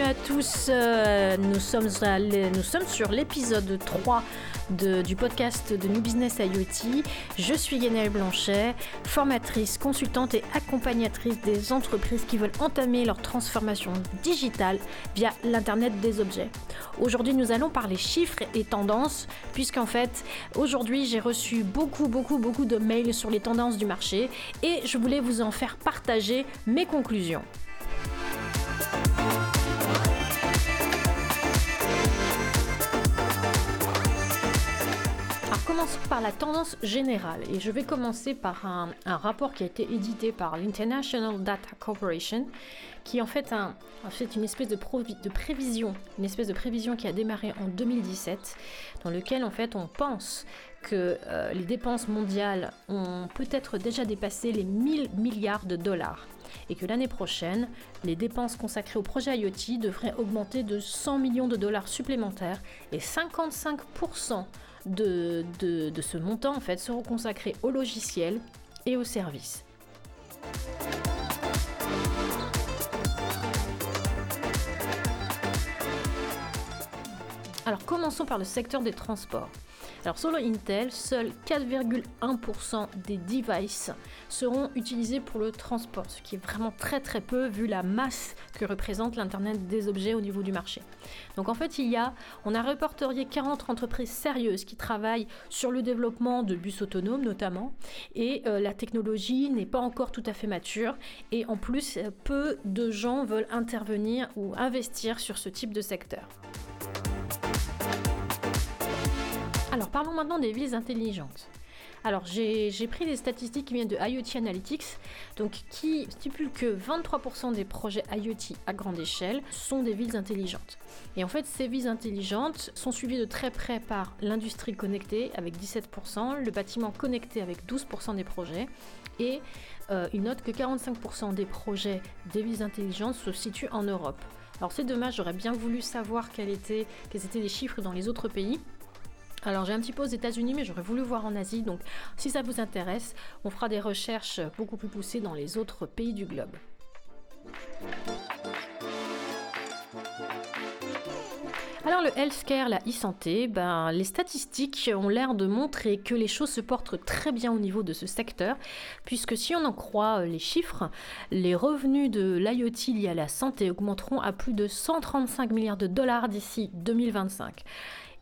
à tous, euh, nous, sommes sur l'épisode 3 du podcast de New Business IoT. Je suis Guénelle Blanchet, formatrice, consultante et accompagnatrice des entreprises qui veulent entamer leur transformation digitale via l'Internet des objets. Aujourd'hui, nous allons parler chiffres et tendances, puisqu'en fait, aujourd'hui, j'ai reçu beaucoup, beaucoup, beaucoup de mails sur les tendances du marché et je voulais vous en faire partager mes conclusions. Par la tendance générale. Et je vais commencer par un, rapport qui a été édité par l'International Data Corporation qui en fait, un, en fait une espèce de, de, prévision, une espèce de prévision qui a démarré en 2017 dans lequel en fait on pense que euh, les dépenses mondiales ont peut-être déjà dépassé les 1000 milliards de dollars et que l'année prochaine, les dépenses consacrées au projet IoT devraient augmenter de 100 millions de dollars supplémentaires et 55% de, de, ce montant en fait seront consacrés au logiciel et aux services. Alors commençons par le secteur des transports. Alors selon Intel, seuls 4,1% des devices seront utilisés pour le transport, ce qui est vraiment très très peu vu la masse que représente l'Internet des objets au niveau du marché. Donc en fait, il y a, on a répertorié 40 entreprises sérieuses qui travaillent sur le développement de bus autonomes notamment, et euh, la technologie n'est pas encore tout à fait mature, et en plus, peu de gens veulent intervenir ou investir sur ce type de secteur. Alors parlons maintenant des villes intelligentes. Alors j'ai pris des statistiques qui viennent de IoT Analytics, donc qui stipulent que 23% des projets IoT à grande échelle sont des villes intelligentes. Et en fait, ces villes intelligentes sont suivies de très près par l'industrie connectée avec 17%, le bâtiment connecté avec 12% des projets, et euh, il note que 45% des projets des villes intelligentes se situent en Europe. Alors c'est dommage, j'aurais bien voulu savoir quels étaient les chiffres dans les autres pays. Alors j'ai un petit peu aux États-Unis, mais j'aurais voulu voir en Asie. Donc si ça vous intéresse, on fera des recherches beaucoup plus poussées dans les autres pays du globe. Alors le healthcare, la e-santé, ben, les statistiques ont l'air de montrer que les choses se portent très bien au niveau de ce secteur, puisque si on en croit euh, les chiffres, les revenus de l'IoT liés à la santé augmenteront à plus de 135 milliards de dollars d'ici 2025.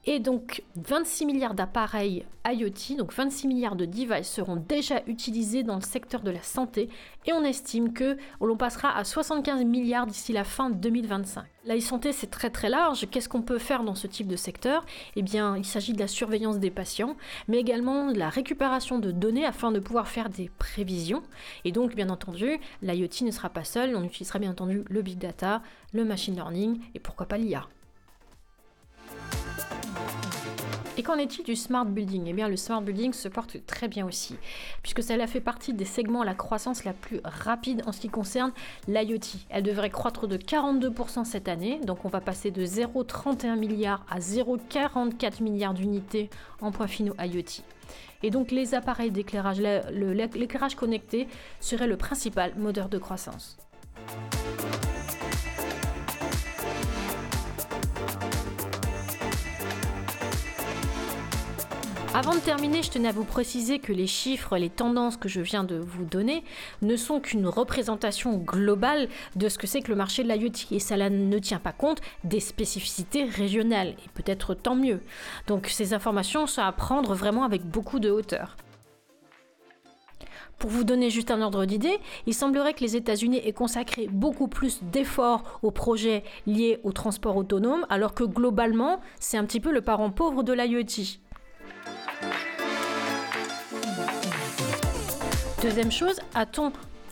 Et donc 26 milliards d'appareils IoT, donc 26 milliards de devices seront déjà utilisés dans le secteur de la santé et on estime que l'on passera à 75 milliards d'ici la fin 2025. La e-santé c'est très très large, qu'est-ce qu'on peut faire dans ce type de secteur? Eh bien il s'agit de la surveillance des patients, mais également de la récupération de données afin de pouvoir faire des prévisions. Et donc bien entendu, l'IoT ne sera pas seul, on utilisera bien entendu le big data, le machine learning et pourquoi pas l'IA. Et qu'en est-il du smart building? Eh bien, le smart building se porte très bien aussi, puisque cela fait partie des segments à la croissance la plus rapide en ce qui concerne l'IoT. Elle devrait croître de 42% cette année, donc on va passer de 0,31 milliards à 0,44 milliards d'unités en points finaux IoT. Et donc les appareils d'éclairage, l'éclairage connecté serait le principal moteur de croissance. Avant de terminer, je tenais à vous préciser que les chiffres, les tendances que je viens de vous donner ne sont qu'une représentation globale de ce que c'est que le marché de l'IoT et ça ne tient pas compte des spécificités régionales et peut-être tant mieux. Donc ces informations sont à prendre vraiment avec beaucoup de hauteur. Pour vous donner juste un ordre d'idée, il semblerait que les États-Unis aient consacré beaucoup plus d'efforts aux projets liés au transport autonome, alors que globalement, c'est un petit peu le parent pauvre de l'IoT. Deuxième chose,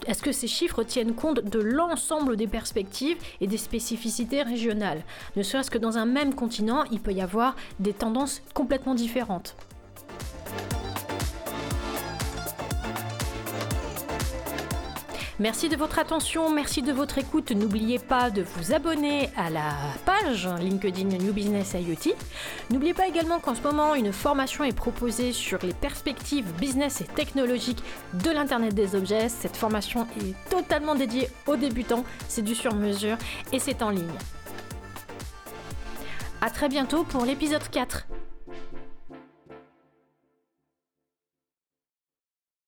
est-ce que ces chiffres tiennent compte de l'ensemble des perspectives et des spécificités régionales? Ne serait-ce que dans un même continent, il peut y avoir des tendances complètement différentes. Merci de votre attention, merci de votre écoute. N'oubliez pas de vous abonner à la page LinkedIn New Business IoT. N'oubliez pas également qu'en ce moment, une formation est proposée sur les perspectives business et technologiques de l'Internet des objets. Cette formation est totalement dédiée aux débutants, c'est du sur mesure et c'est en ligne. À très bientôt pour l'épisode 4.